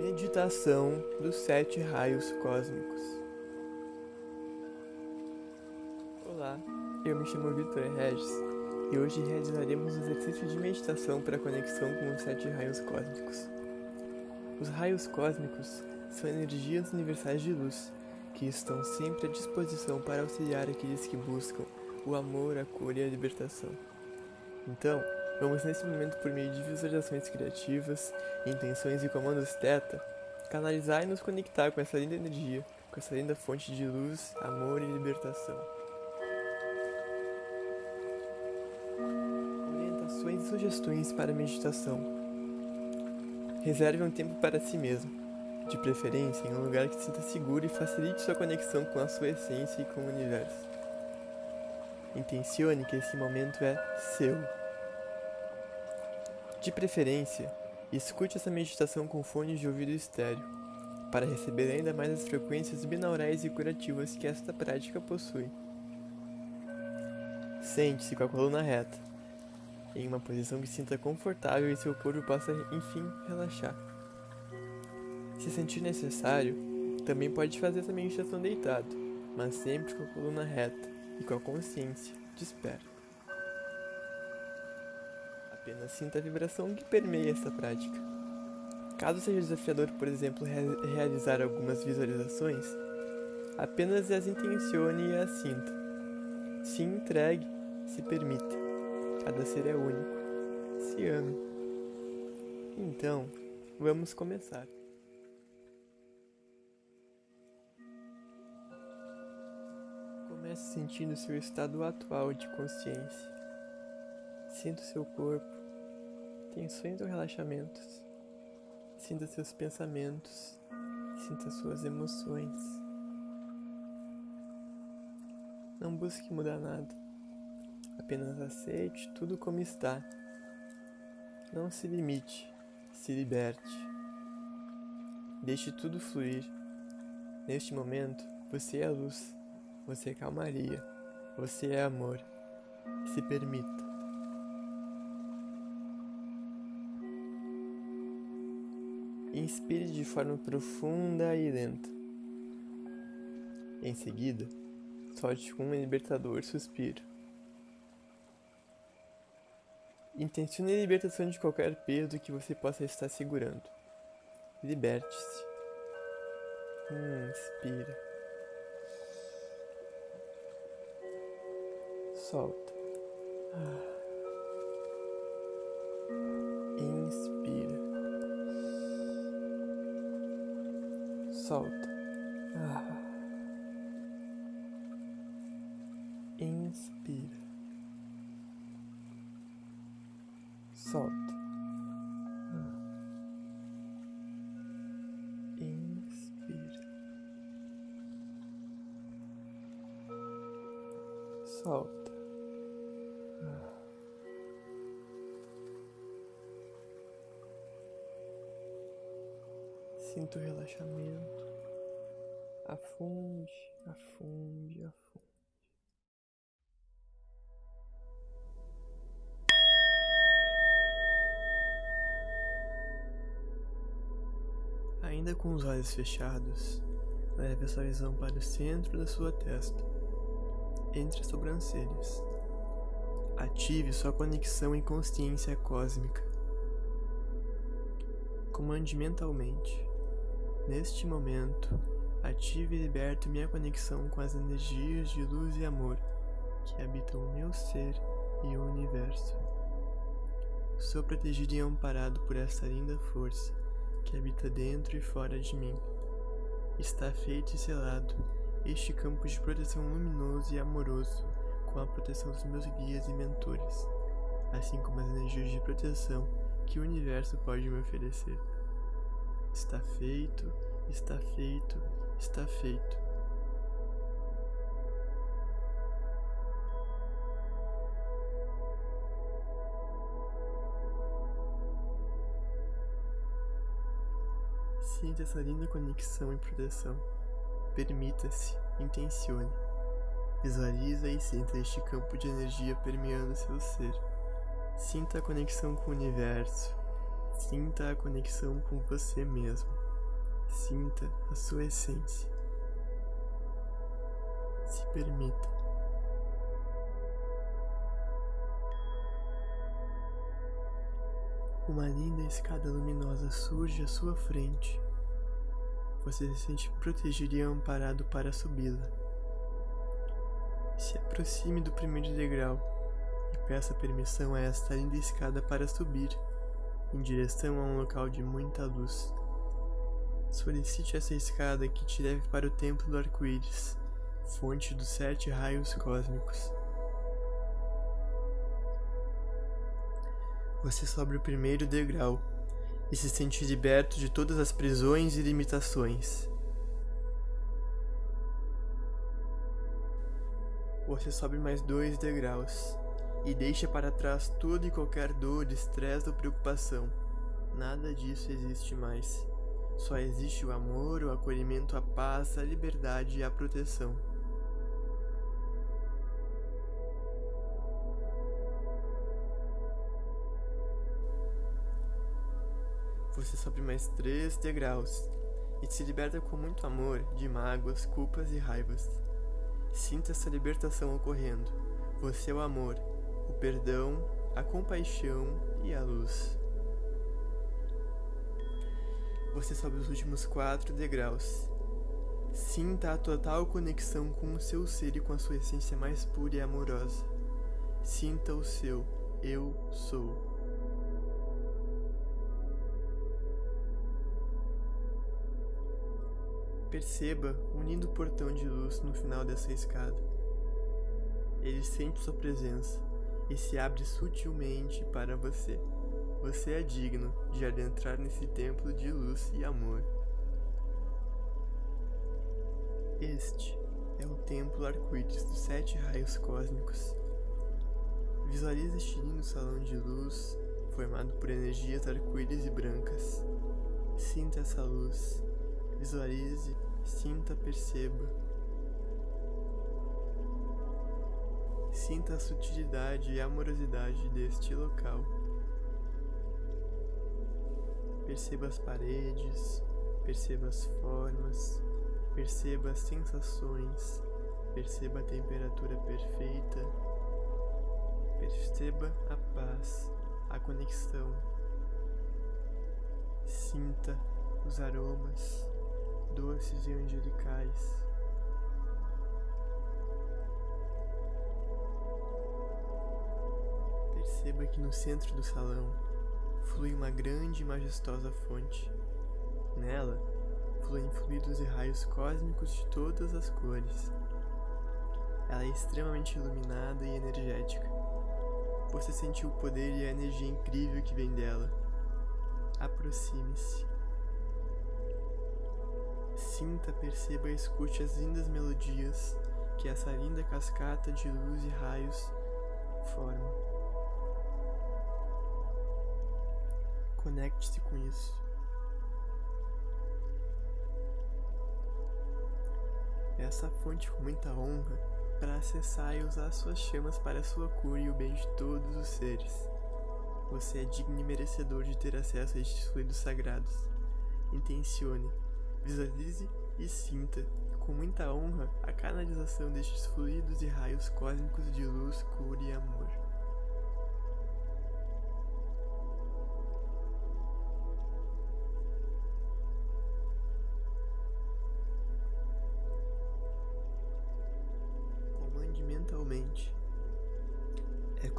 Meditação dos Sete Raios Cósmicos. Olá, eu me chamo Vitor Regis e hoje realizaremos um exercício de meditação para conexão com os Sete Raios Cósmicos. Os raios cósmicos são energias universais de luz que estão sempre à disposição para auxiliar aqueles que buscam o amor, a cura e a libertação. Então, vamos nesse momento, por meio de visualizações criativas, intenções e comandos teta, canalizar e nos conectar com essa linda energia, com essa linda fonte de luz, amor e libertação. Orientações e sugestões para a meditação. Reserve um tempo para si mesmo, de preferência em um lugar que se sinta seguro e facilite sua conexão com a sua essência e com o universo. Intencione que esse momento é seu. De preferência, escute essa meditação com fones de ouvido estéreo, para receber ainda mais as frequências binaurais e curativas que esta prática possui. Sente-se com a coluna reta, em uma posição que sinta confortável e seu corpo possa, enfim, relaxar. Se sentir necessário, também pode fazer essa meditação deitado, mas sempre com a coluna reta e com a consciência desperta. Apenas sinta a vibração que permeia esta prática. Caso seja desafiador, por exemplo, re realizar algumas visualizações, apenas as intencione e as sinta. Se entregue, se permita. Cada ser é único. Se ame. Então, vamos começar. Comece sentindo seu estado atual de consciência. Sinta o seu corpo, tensões ou relaxamentos. Sinta seus pensamentos, sinta suas emoções. Não busque mudar nada, apenas aceite tudo como está. Não se limite, se liberte. Deixe tudo fluir. Neste momento, você é a luz. Você é calmaria. Você é amor. Se permita. Inspire de forma profunda e lenta. Em seguida, solte com um libertador suspiro. Intencione a libertação de qualquer peso que você possa estar segurando. Liberte-se. Inspira. solta. Inspira. Solta. Ainda com os olhos fechados, leve sua visão para o centro da sua testa, entre as sobrancelhas. Ative sua conexão e consciência cósmica. Comande mentalmente. Neste momento, ative e liberte minha conexão com as energias de luz e amor que habitam o meu ser e o universo. Sou protegido e amparado por esta linda força que habita dentro e fora de mim. Está feito e selado este campo de proteção luminoso e amoroso com a proteção dos meus guias e mentores, assim como as energias de proteção que o universo pode me oferecer. Está feito, está feito, está feito. Sinta essa linda conexão e proteção. Permita-se, intencione. Visualiza e sinta este campo de energia permeando seu ser. Sinta a conexão com o universo. Sinta a conexão com você mesmo. Sinta a sua essência. Se permita. Uma linda escada luminosa surge à sua frente. Você se sente protegido e amparado para subi-la. Se aproxime do primeiro degrau e peça permissão a esta linda escada para subir em direção a um local de muita luz. Solicite essa escada que te leve para o Templo do Arco-Íris, fonte dos sete raios cósmicos. Você sobe o primeiro degrau e se sente liberto de todas as prisões e limitações. Você sobe mais dois degraus e deixa para trás toda e qualquer dor, estresse ou preocupação. Nada disso existe mais. Só existe o amor, o acolhimento, a paz, a liberdade e a proteção. Você sobe mais três degraus e se liberta com muito amor de mágoas, culpas e raivas. Sinta essa libertação ocorrendo. Você é o amor, o perdão, a compaixão e a luz. Você sobe os últimos quatro degraus. Sinta a total conexão com o seu ser e com a sua essência mais pura e amorosa. Sinta o seu Eu Sou. Perceba um lindo portão de luz no final dessa escada. Ele sente sua presença e se abre sutilmente para você. Você é digno de adentrar nesse templo de luz e amor. Este é o templo arco-íris dos sete raios cósmicos. Visualize este lindo salão de luz formado por energias arco-íris e brancas. Sinta essa luz. Visualize, sinta, perceba. Sinta a sutilidade e amorosidade deste local. Perceba as paredes, perceba as formas, perceba as sensações, perceba a temperatura perfeita, perceba a paz, a conexão. Sinta os aromas doces e angelicais. Perceba que no centro do salão flui uma grande e majestosa fonte. Nela, fluem fluidos e raios cósmicos de todas as cores. Ela é extremamente iluminada e energética. Você sente o poder e a energia incrível que vem dela. Aproxime-se. Sinta, perceba e escute as lindas melodias que essa linda cascata de luz e raios forma. Conecte-se com isso. Essa fonte com muita honra para acessar e usar suas chamas para a sua cura e o bem de todos os seres. Você é digno e merecedor de ter acesso a estes fluidos sagrados. Intencione, visualize e sinta com muita honra a canalização destes fluidos e raios cósmicos de luz, cura e amor.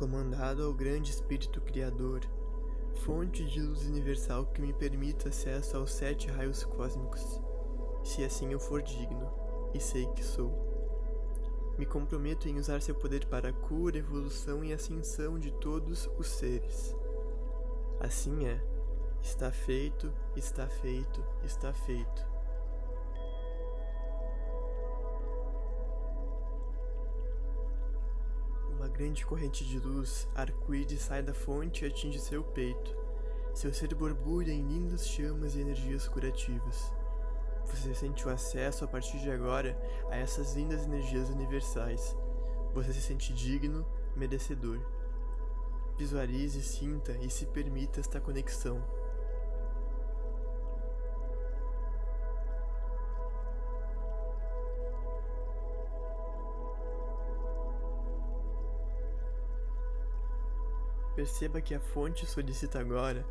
comandado ao grande Espírito Criador, fonte de luz universal que me permita acesso aos sete raios cósmicos, se assim eu for digno, e sei que sou. Me comprometo em usar seu poder para a cura, evolução e ascensão de todos os seres. Assim é. Está feito, está feito, está feito. Grande corrente de luz, arco-íris sai da fonte e atinge seu peito. Seu ser borbulha em lindas chamas e energias curativas. Você sente o acesso a partir de agora a essas lindas energias universais. Você se sente digno, merecedor. Visualize, sinta e se permita esta conexão. Perceba que a fonte solicita agora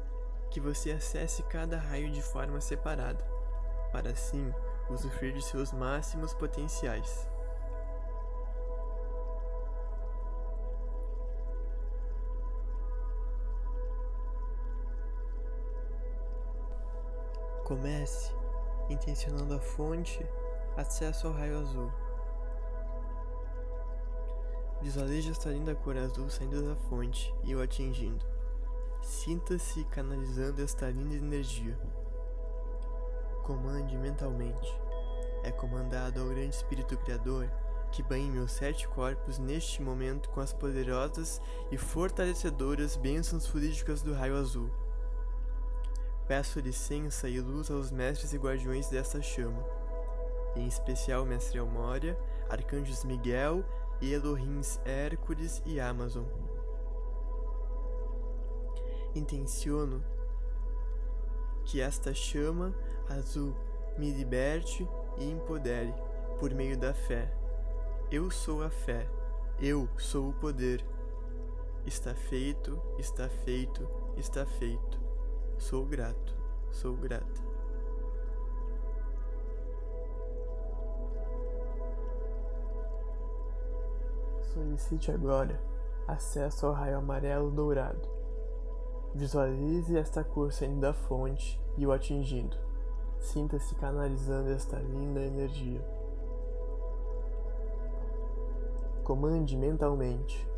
que você acesse cada raio de forma separada, para assim usufruir de seus máximos potenciais. Comece intencionando a fonte acesso ao raio azul. Visualize esta linda cor azul saindo da fonte e o atingindo. Sinta-se canalizando esta linda energia. Comande mentalmente. É comandado ao grande Espírito Criador que banhe meus sete corpos neste momento com as poderosas e fortalecedoras bênçãos fluídicas do raio azul. Peço licença e luz aos mestres e guardiões desta chama, em especial Mestre Elmória, Arcanjos Miguel Elohins Hércules e Amazon. Intenciono que esta chama azul me liberte e empodere por meio da fé. Eu sou a fé, eu sou o poder. Está feito, está feito, está feito. Sou grato, sou grata. Solicite agora acesso ao raio amarelo dourado. Visualize esta cor saindo da fonte e o atingindo. Sinta-se canalizando esta linda energia. Comande mentalmente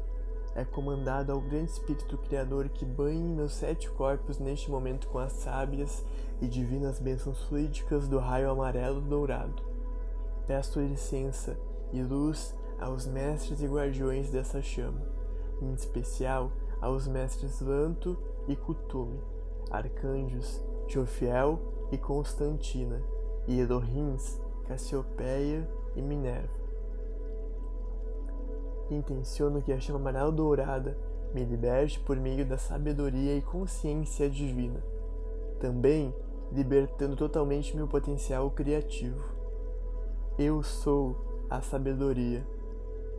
é comandado ao grande Espírito Criador que banhe meus sete corpos neste momento com as sábias e divinas bênçãos fluídicas do raio amarelo dourado. Peço licença e luz aos mestres e guardiões dessa chama, em especial aos mestres Lanto e Cutume, arcanjos Jofiel e Constantina, e Elohins, Cassiopeia e Minerva intenciono que a chama amarela dourada me liberte por meio da sabedoria e consciência divina, também libertando totalmente meu potencial criativo. Eu sou a sabedoria.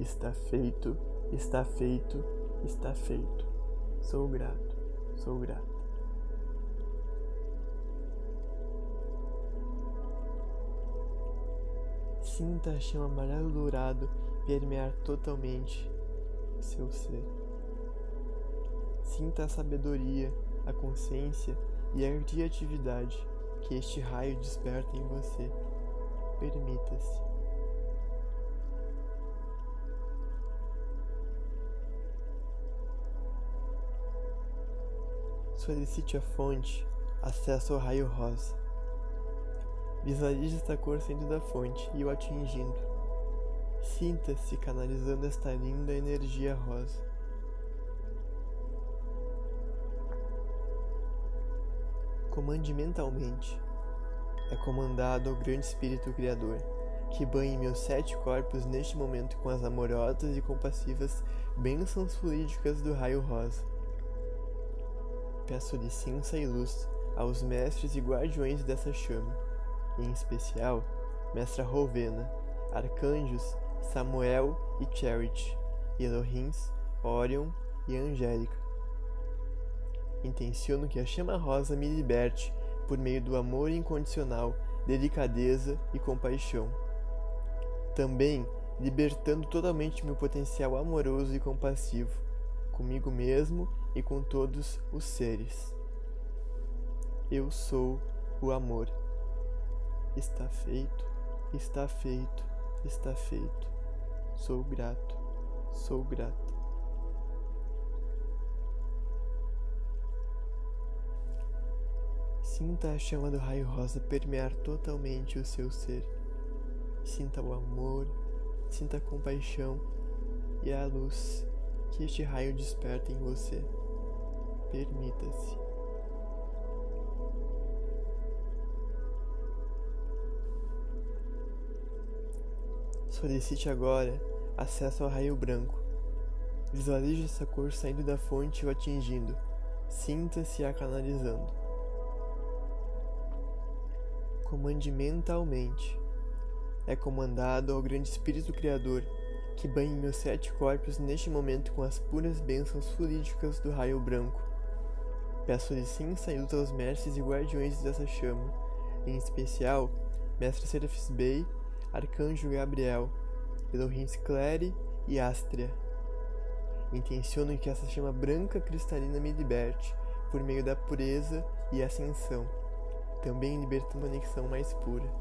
Está feito, está feito, está feito. Sou grato, sou grato. Sinta a chama amarelo dourado permear totalmente seu ser. Sinta a sabedoria, a consciência e a criatividade que este raio desperta em você. Permita-se. Solicite a fonte, acesso ao raio rosa. Visualize esta cor saindo da fonte e o atingindo. Sinta-se canalizando esta linda energia rosa. Comande mentalmente. É comandado ao grande Espírito Criador, que banhe meus sete corpos neste momento com as amorosas e compassivas bênçãos fluídicas do raio rosa. Peço licença e luz aos mestres e guardiões dessa chama em especial Mestra Rovena, arcanjos Samuel e Charity, Elohins, Orion e Angélica. Intenciono que a chama rosa me liberte por meio do amor incondicional, delicadeza e compaixão. Também libertando totalmente meu potencial amoroso e compassivo, comigo mesmo e com todos os seres. Eu sou o amor. Está feito, está feito, está feito. Sou grato, sou grata. Sinta a chama do raio rosa permear totalmente o seu ser. Sinta o amor, sinta a compaixão e a luz que este raio desperta em você. Permita-se. Solicite agora acesso ao raio branco. Visualize essa cor saindo da fonte e o atingindo. Sinta-se a canalizando. Comande mentalmente. É comandado ao grande Espírito Criador que banhe meus sete corpos neste momento com as puras bênçãos fluídicas do raio branco. Peço licença e luta aos mestres e guardiões dessa chama, em especial Mestre Serafis Bey, Arcanjo Gabriel, Elohim Sclere e Astria. Intenciono que essa chama branca cristalina me liberte por meio da pureza e ascensão, também libertando a conexão mais pura.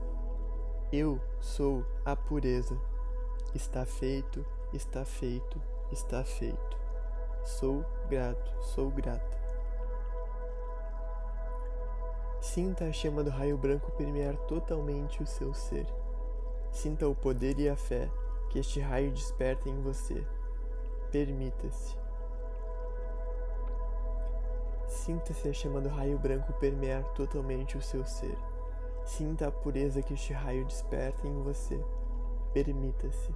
Eu sou a pureza. Está feito, está feito, está feito. Sou grato, sou grata. Sinta a chama do raio branco permear totalmente o seu ser. Sinta o poder e a fé que este raio desperta em você. Permita-se. Sinta-se a chama do raio branco permear totalmente o seu ser. Sinta a pureza que este raio desperta em você. Permita-se.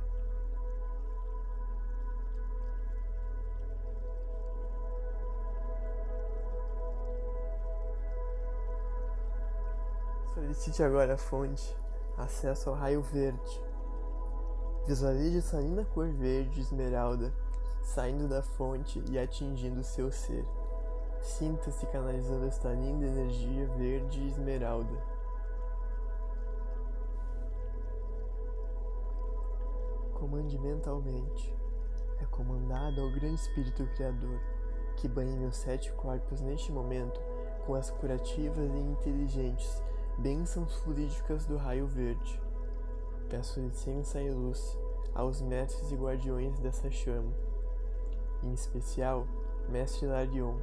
Solicite agora a fonte, acesso ao raio verde. Visualize essa linda cor verde esmeralda saindo da fonte e atingindo seu ser. Sinta-se canalizando esta linda energia verde esmeralda. Comande mentalmente. É comandado ao Grande Espírito Criador, que banhe meus sete corpos neste momento com as curativas e inteligentes bênçãos fluídicas do raio verde. Peço licença e luz aos mestres e guardiões dessa chama, em especial Mestre Larion,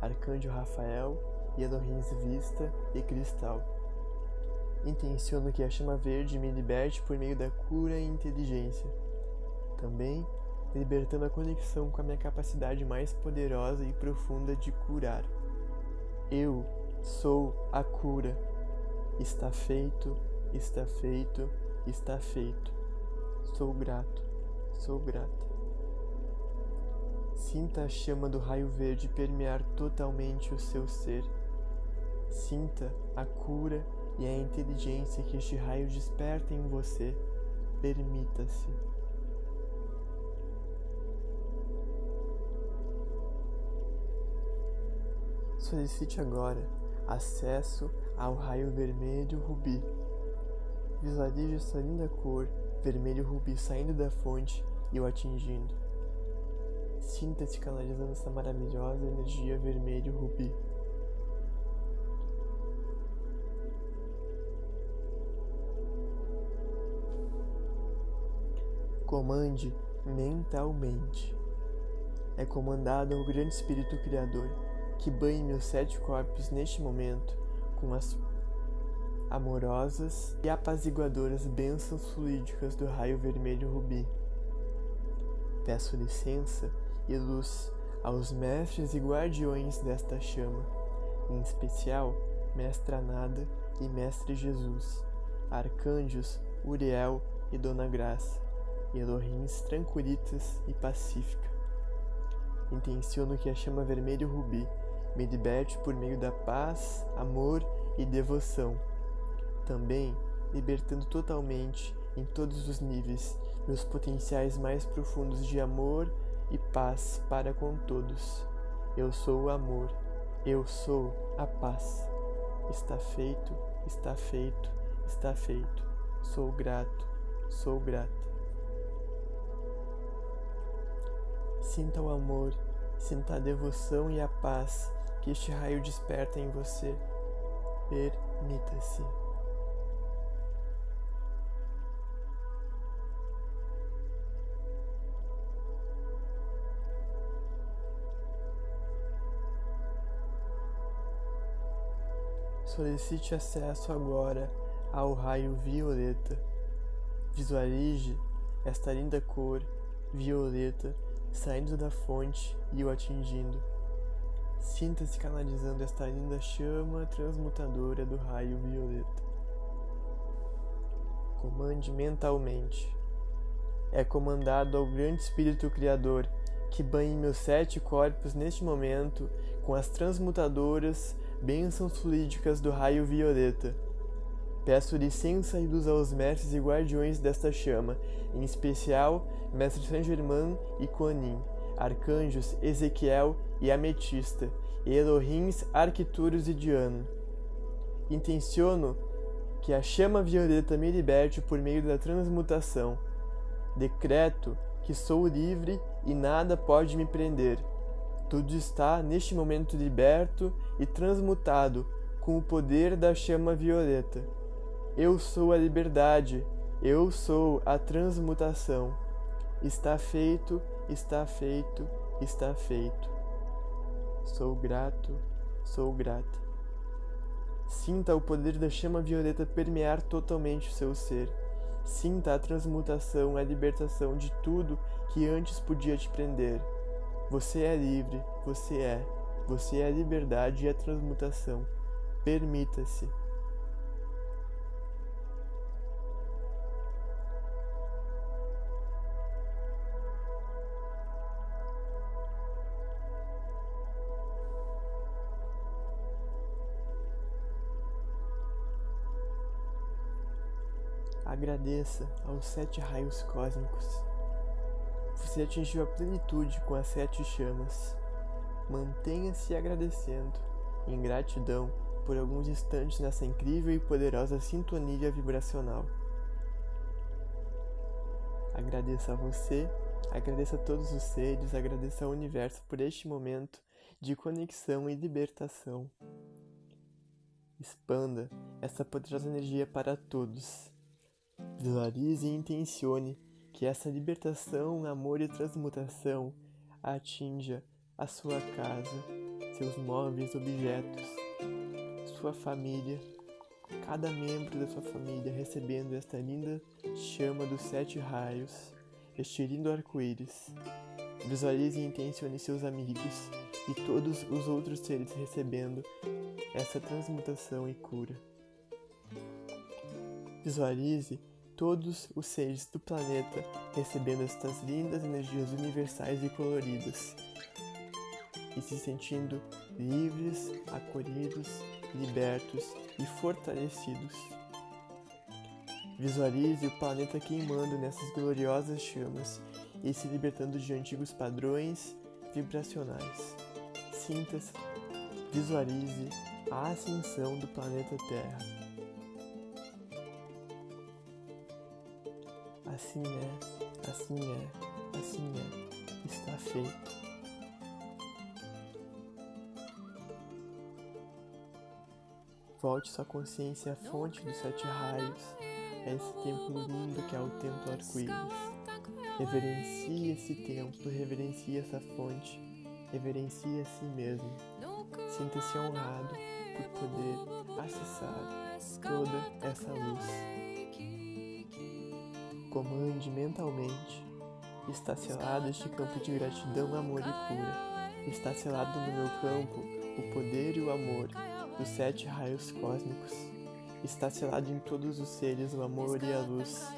Arcanjo Rafael e Elohim Vista e Cristal. Intenciono que a chama verde me liberte por meio da cura e inteligência. Também libertando a conexão com a minha capacidade mais poderosa e profunda de curar. Eu sou a cura. Está feito, está feito, está feito. Sou grato, sou grata. Sinta a chama do raio verde permear totalmente o seu ser. Sinta a cura e a inteligência que este raio desperta em você. Permita-se. Solicite agora acesso ao raio vermelho rubi. Visualize essa linda cor vermelho rubi saindo da fonte e o atingindo. Sinta-se canalizando essa maravilhosa energia vermelho rubi. Comande mentalmente. É comandado ao Grande Espírito Criador que banhe meus sete corpos neste momento com as amorosas e apaziguadoras bênçãos fluídicas do raio vermelho rubi. Peço licença e luz aos mestres e guardiões desta chama, em especial Mestra Nada e Mestre Jesus, arcanjos Uriel e Dona Graça, e tranquilitas e pacífica. Intenciono que a chama vermelho rubi me liberte por meio da paz, amor e devoção. Também libertando totalmente, em todos os níveis, meus potenciais mais profundos de amor e paz para com todos. Eu sou o amor, eu sou a paz. Está feito, está feito, está feito. Sou grato, sou grata. Sinta o amor, sinta a devoção e a paz que este raio desperta em você. Permita-se. Solicite acesso agora ao raio violeta. Visualize esta linda cor violeta saindo da fonte e o atingindo. Sinta-se canalizando esta linda chama transmutadora do raio violeta. Comande mentalmente. É comandado ao grande Espírito Criador que banhe meus sete corpos neste momento com as transmutadoras bênçãos fluídicas do raio violeta. Peço licença e luz aos mestres e guardiões desta chama, em especial Mestre Saint Germain e Kuan arcanjos Ezequiel e Ametista, e Elohims, Arquituros e Diana. Intenciono que a chama violeta me liberte por meio da transmutação. Decreto que sou livre e nada pode me prender. Tudo está neste momento liberto e transmutado com o poder da chama violeta. Eu sou a liberdade, eu sou a transmutação. Está feito, está feito, está feito. Sou grato, sou grata. Sinta o poder da chama violeta permear totalmente o seu ser. Sinta a transmutação, a libertação de tudo que antes podia te prender. Você é livre, você é. Você é a liberdade e a transmutação. Permita-se. Agradeça aos sete raios cósmicos. Você atingiu a plenitude com as sete chamas. Mantenha-se agradecendo, em gratidão, por alguns instantes nessa incrível e poderosa sintonia vibracional. Agradeça a você, agradeça a todos os seres, agradeça ao universo por este momento de conexão e libertação. Expanda essa poderosa energia para todos Visualize e intencione que essa libertação, amor e transmutação atinja a sua casa, seus móveis, objetos, sua família, cada membro da sua família recebendo esta linda chama dos sete raios, este lindo arco-íris. Visualize e intencione seus amigos e todos os outros seres recebendo essa transmutação e cura. Visualize todos os seres do planeta recebendo estas lindas energias universais e coloridas e se sentindo livres, acolhidos, libertos e fortalecidos. Visualize o planeta queimando nessas gloriosas chamas e se libertando de antigos padrões vibracionais. Sinta-se, visualize a ascensão do planeta Terra Assim é, assim é, assim é, está feito. Volte sua consciência à fonte dos sete raios, a esse templo lindo que é o templo arco-íris. Reverencie esse templo, reverencie essa fonte, reverencie a si mesmo. Sinta-se honrado por poder acessar toda essa luz comande mentalmente. Está selado este campo de gratidão, amor e cura. Está selado no meu campo o poder e o amor dos sete raios cósmicos. Está selado em todos os seres o amor e a luz.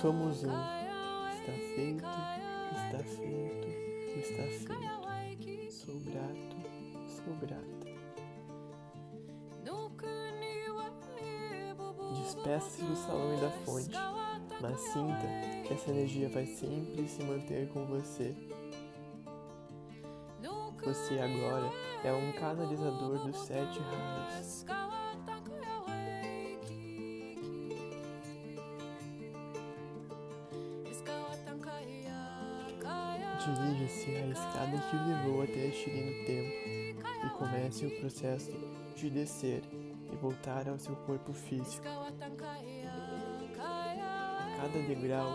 Somos um. Está feito, está feito, está feito. Sou grato, sou grata. Despeça-se do salão e da fonte mas sinta que essa energia vai sempre se manter com você. Você agora é um canalizador dos sete raios. Dirija-se à escada que o levou até este lindo templo e comece o processo de descer e voltar ao seu corpo físico cada degrau,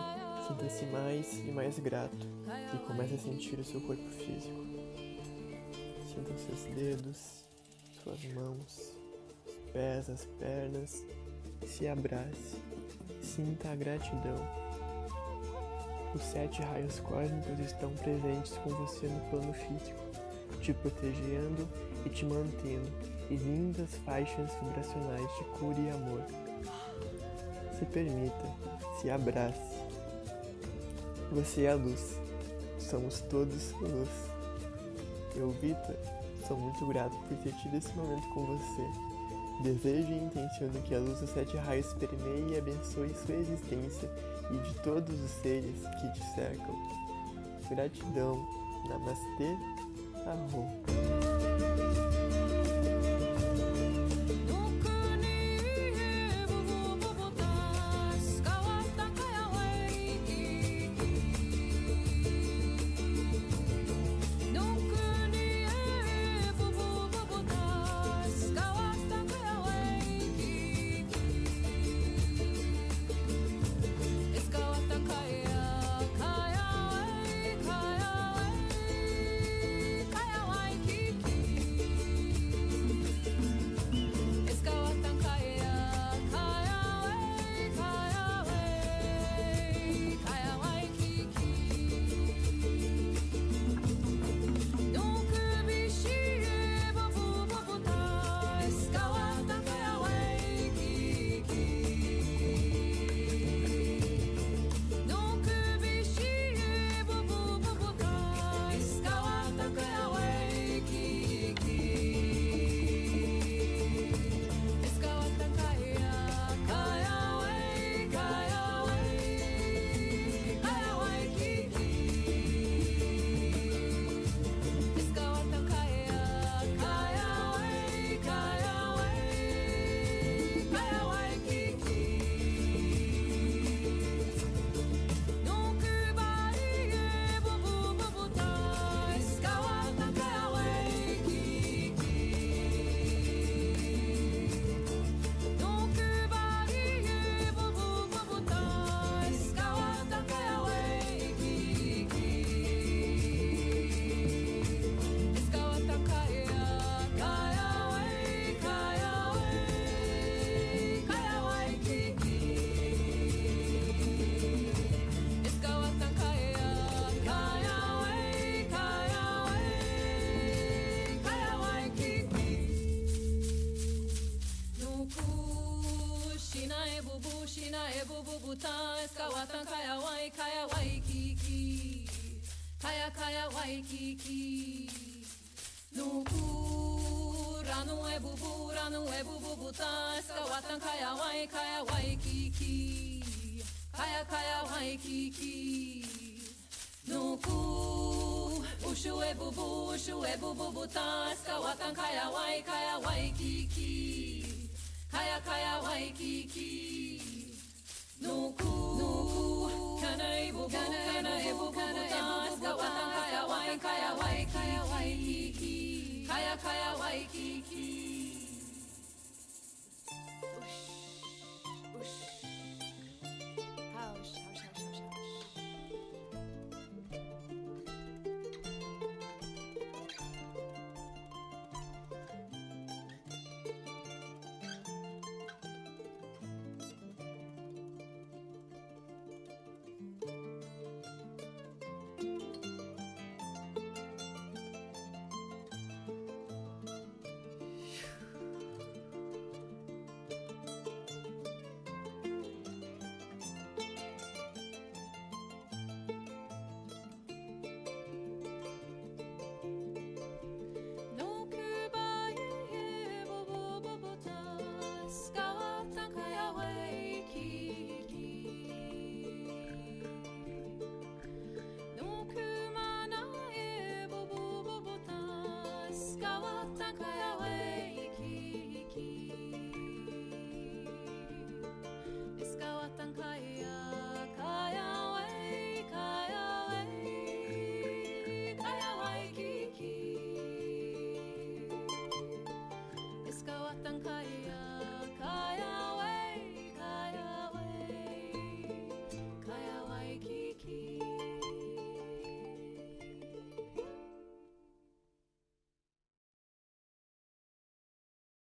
sinta-se mais e mais grato e comece a sentir o seu corpo físico. Sinta os seus dedos, suas mãos, os pés, as pernas. Se abrace, sinta a gratidão. Os sete raios cósmicos estão presentes com você no plano físico, te protegendo e te mantendo em lindas faixas vibracionais de cura e amor. Se permita, se abrace. Você é a luz. Somos todos luz. Eu, Vitor, sou muito grato por ter tido esse momento com você. Desejo e intenciono que a luz dos sete raios permeie e abençoe sua existência e de todos os seres que te cercam. Gratidão. Namastê. Arro. Pourtant, est-ce Watan Kaya Wai Kaya Wai Kiki. Kaya Kaya Wai Kiki. Nous courons, nous et bouboura, nous et boubouta Est-ce Watan Kaya Wai Kaya Wai Kiki. Kaya Kaya Wai Kiki. Nous Ushu e bubu Ushu e bubu buta skawatan Watan Kaya Wai Kaya Wai Kiki. Kaya Kaya Wai Kiki. Kaya kaya waikiki, kaya kaya waikiki. tak